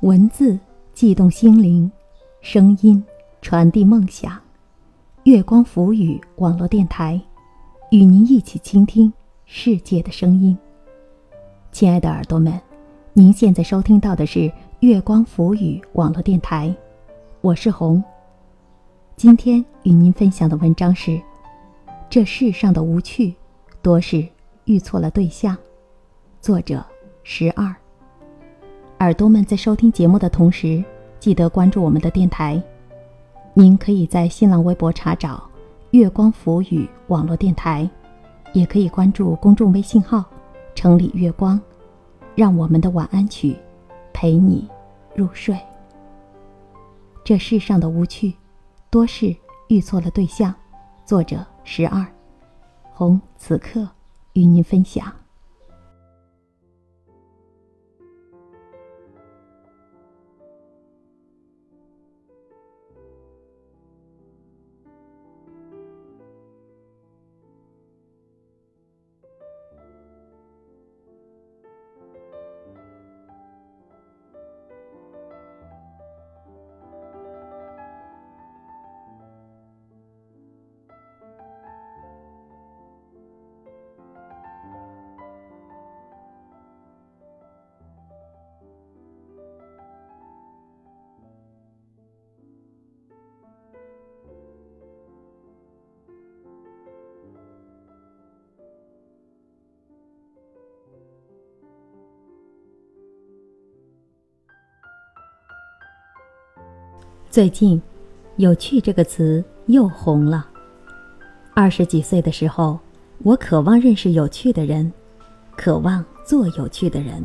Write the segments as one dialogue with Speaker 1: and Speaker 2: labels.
Speaker 1: 文字悸动心灵，声音传递梦想。月光浮语网络电台，与您一起倾听世界的声音。亲爱的耳朵们，您现在收听到的是月光浮语网络电台，我是红。今天与您分享的文章是：这世上的无趣，多是遇错了对象。作者：十二。耳朵们在收听节目的同时，记得关注我们的电台。您可以在新浪微博查找“月光浮语网络电台”，也可以关注公众微信号“城里月光”，让我们的晚安曲陪你入睡。这世上的无趣，多是遇错了对象。作者：十二，红此刻与您分享。最近，“有趣”这个词又红了。二十几岁的时候，我渴望认识有趣的人，渴望做有趣的人。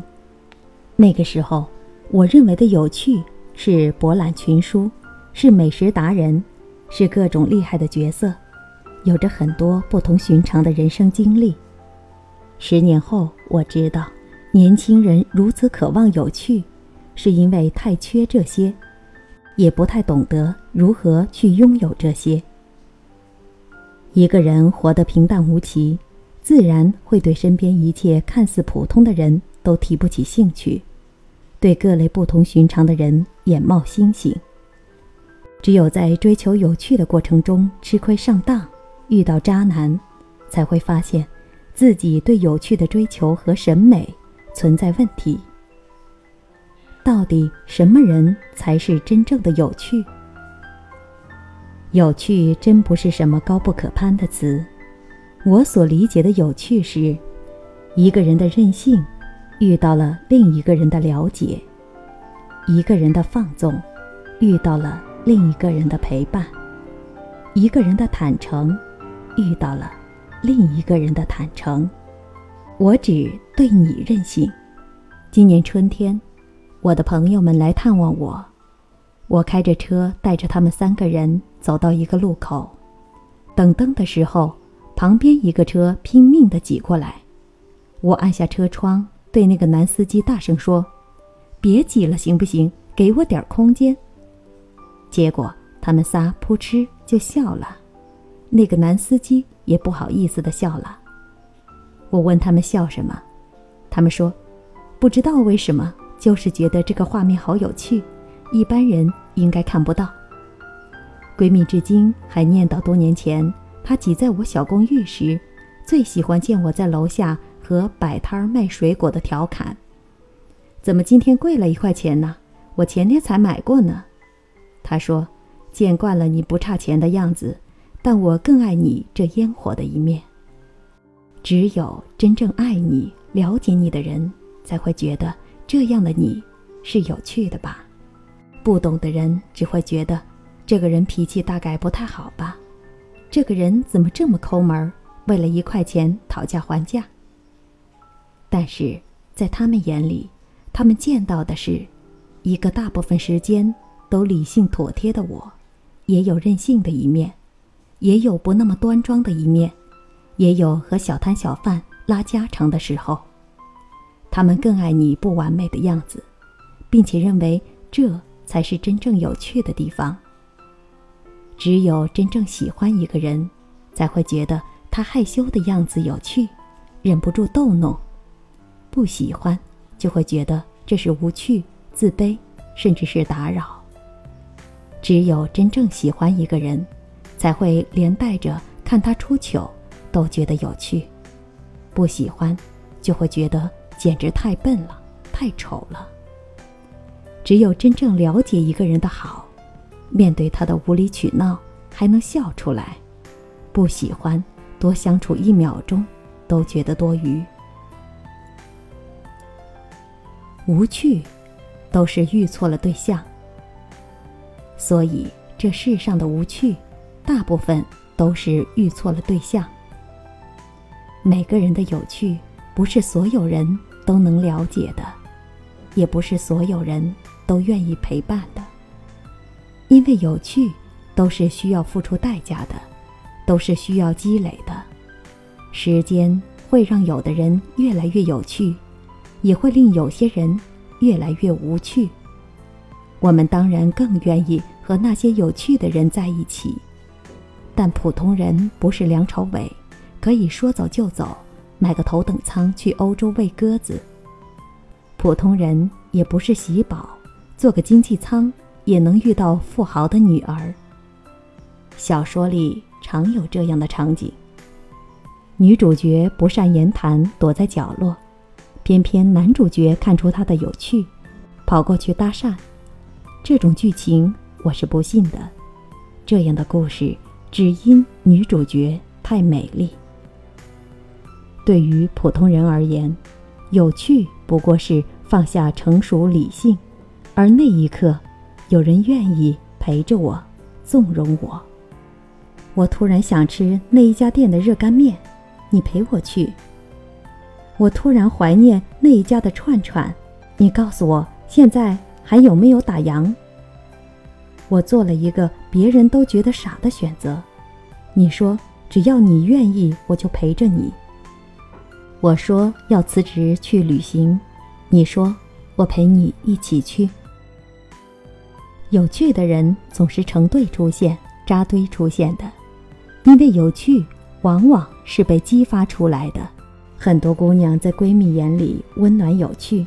Speaker 1: 那个时候，我认为的有趣是博览群书，是美食达人，是各种厉害的角色，有着很多不同寻常的人生经历。十年后，我知道，年轻人如此渴望有趣，是因为太缺这些。也不太懂得如何去拥有这些。一个人活得平淡无奇，自然会对身边一切看似普通的人都提不起兴趣，对各类不同寻常的人眼冒星星。只有在追求有趣的过程中吃亏上当，遇到渣男，才会发现自己对有趣的追求和审美存在问题。到底什么人才是真正的有趣？有趣真不是什么高不可攀的词。我所理解的有趣是，一个人的任性遇到了另一个人的了解，一个人的放纵遇到了另一个人的陪伴，一个人的坦诚遇到了另一个人的坦诚。我只对你任性。今年春天。我的朋友们来探望我，我开着车带着他们三个人走到一个路口，等灯的时候，旁边一个车拼命地挤过来，我按下车窗对那个男司机大声说：“别挤了，行不行？给我点空间。”结果他们仨扑哧就笑了，那个男司机也不好意思地笑了。我问他们笑什么，他们说：“不知道为什么。”就是觉得这个画面好有趣，一般人应该看不到。闺蜜至今还念叨多年前她挤在我小公寓时，最喜欢见我在楼下和摆摊卖水果的调侃：“怎么今天贵了一块钱呢？我前天才买过呢。”她说：“见惯了你不差钱的样子，但我更爱你这烟火的一面。只有真正爱你、了解你的人，才会觉得。”这样的你，是有趣的吧？不懂的人只会觉得，这个人脾气大概不太好吧？这个人怎么这么抠门，为了一块钱讨价还价？但是在他们眼里，他们见到的是，一个大部分时间都理性妥帖的我，也有任性的一面，也有不那么端庄的一面，也有和小摊小贩拉家常的时候。他们更爱你不完美的样子，并且认为这才是真正有趣的地方。只有真正喜欢一个人，才会觉得他害羞的样子有趣，忍不住逗弄；不喜欢，就会觉得这是无趣、自卑、甚至是打扰。只有真正喜欢一个人，才会连带着看他出糗都觉得有趣；不喜欢，就会觉得简直太笨了，太丑了。只有真正了解一个人的好，面对他的无理取闹还能笑出来；不喜欢，多相处一秒钟都觉得多余。无趣，都是遇错了对象。所以，这世上的无趣，大部分都是遇错了对象。每个人的有趣，不是所有人都能了解的，也不是所有人都愿意陪伴的。因为有趣，都是需要付出代价的，都是需要积累的。时间会让有的人越来越有趣，也会令有些人越来越无趣。我们当然更愿意和那些有趣的人在一起，但普通人不是梁朝伟，可以说走就走，买个头等舱去欧洲喂鸽子。普通人也不是喜宝，坐个经济舱也能遇到富豪的女儿。小说里常有这样的场景：女主角不善言谈，躲在角落，偏偏男主角看出她的有趣，跑过去搭讪。这种剧情我是不信的，这样的故事只因女主角太美丽。对于普通人而言，有趣不过是放下成熟理性，而那一刻，有人愿意陪着我，纵容我。我突然想吃那一家店的热干面，你陪我去。我突然怀念那一家的串串，你告诉我现在。还有没有打烊？我做了一个别人都觉得傻的选择。你说只要你愿意，我就陪着你。我说要辞职去旅行，你说我陪你一起去。有趣的人总是成对出现、扎堆出现的，因为有趣往往是被激发出来的。很多姑娘在闺蜜眼里温暖有趣，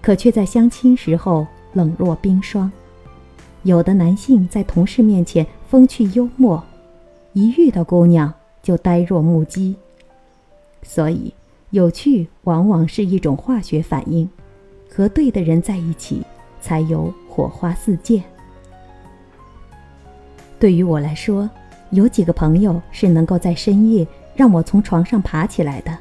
Speaker 1: 可却在相亲时候。冷若冰霜，有的男性在同事面前风趣幽默，一遇到姑娘就呆若木鸡。所以，有趣往往是一种化学反应，和对的人在一起，才有火花四溅。对于我来说，有几个朋友是能够在深夜让我从床上爬起来的，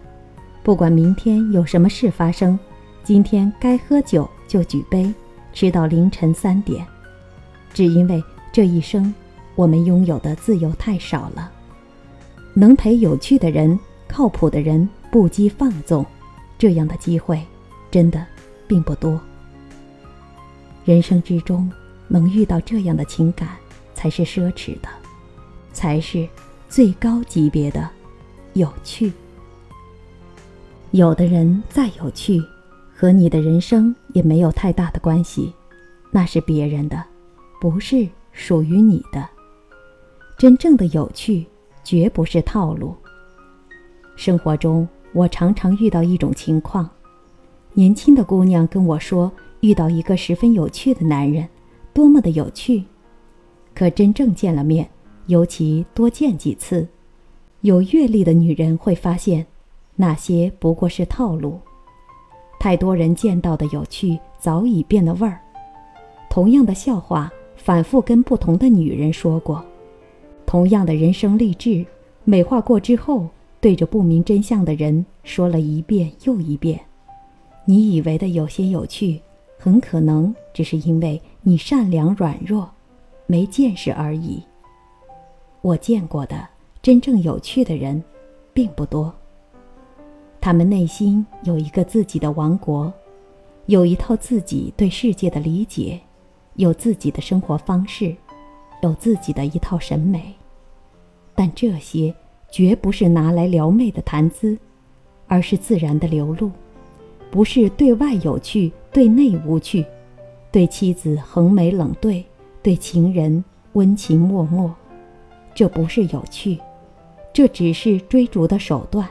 Speaker 1: 不管明天有什么事发生，今天该喝酒就举杯。直到凌晨三点，只因为这一生，我们拥有的自由太少了。能陪有趣的人、靠谱的人不羁放纵，这样的机会，真的并不多。人生之中，能遇到这样的情感，才是奢侈的，才是最高级别的有趣。有的人再有趣。和你的人生也没有太大的关系，那是别人的，不是属于你的。真正的有趣，绝不是套路。生活中，我常常遇到一种情况：年轻的姑娘跟我说，遇到一个十分有趣的男人，多么的有趣。可真正见了面，尤其多见几次，有阅历的女人会发现，那些不过是套路。太多人见到的有趣早已变了味儿，同样的笑话反复跟不同的女人说过，同样的人生励志美化过之后，对着不明真相的人说了一遍又一遍。你以为的有些有趣，很可能只是因为你善良软弱，没见识而已。我见过的真正有趣的人，并不多。他们内心有一个自己的王国，有一套自己对世界的理解，有自己的生活方式，有自己的一套审美。但这些绝不是拿来撩妹的谈资，而是自然的流露，不是对外有趣，对内无趣，对妻子横眉冷对，对情人温情脉脉。这不是有趣，这只是追逐的手段。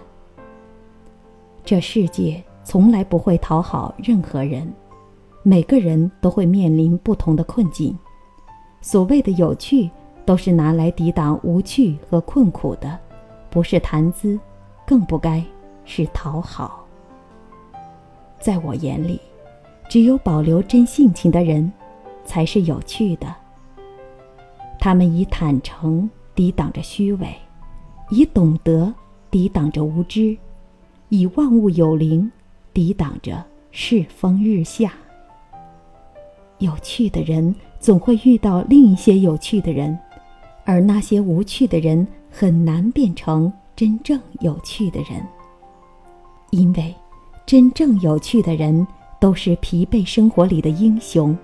Speaker 1: 这世界从来不会讨好任何人，每个人都会面临不同的困境。所谓的有趣，都是拿来抵挡无趣和困苦的，不是谈资，更不该是讨好。在我眼里，只有保留真性情的人，才是有趣的。他们以坦诚抵挡着虚伪，以懂得抵挡着无知，以万物有灵抵挡着世风日下。有趣的人总会遇到另一些有趣的人，而那些无趣的人很难变成真正有趣的人，因为真正有趣的人都是疲惫生活里的英雄，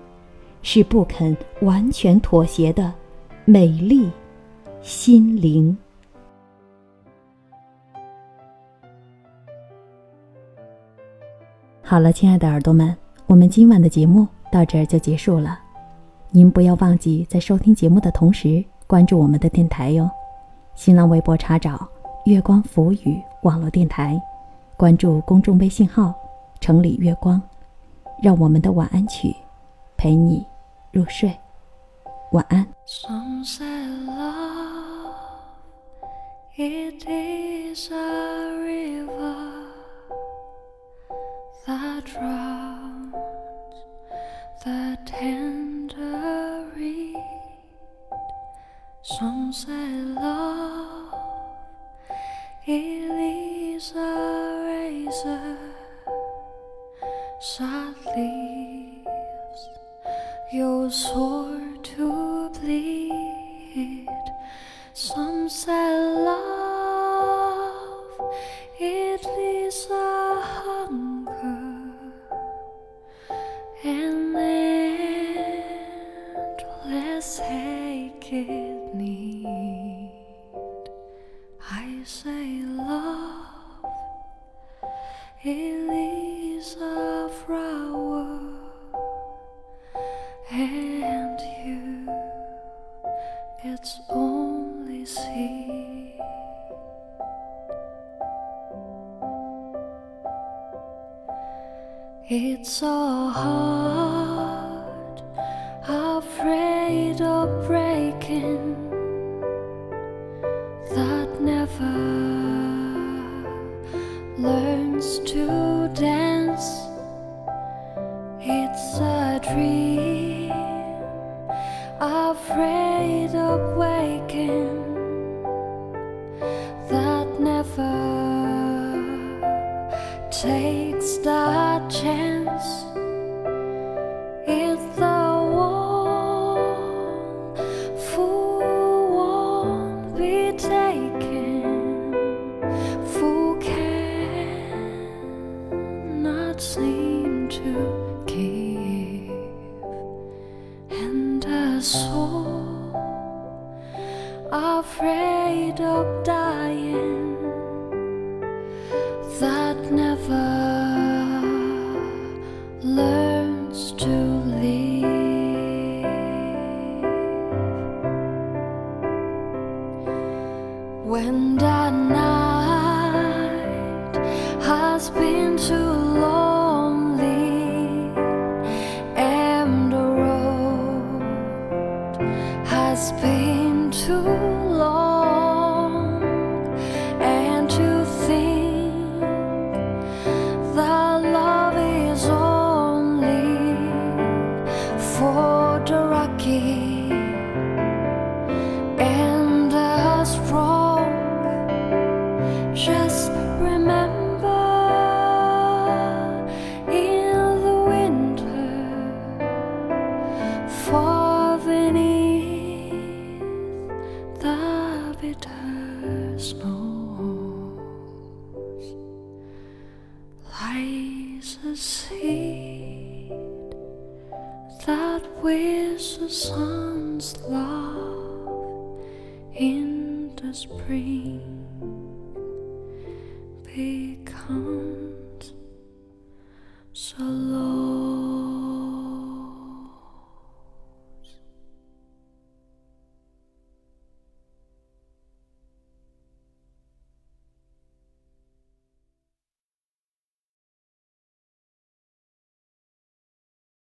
Speaker 1: 是不肯完全妥协的。美丽心灵。好了，亲爱的耳朵们，我们今晚的节目到这儿就结束了。您不要忘记在收听节目的同时关注我们的电台哟。新浪微博查找“月光浮语”网络电台，关注公众微信号“城里月光”，让我们的晚安曲陪你入睡。晚安。
Speaker 2: Some say love, sad leaves your soul It's so hard, When the night with the sun's love in the spring becomes so low.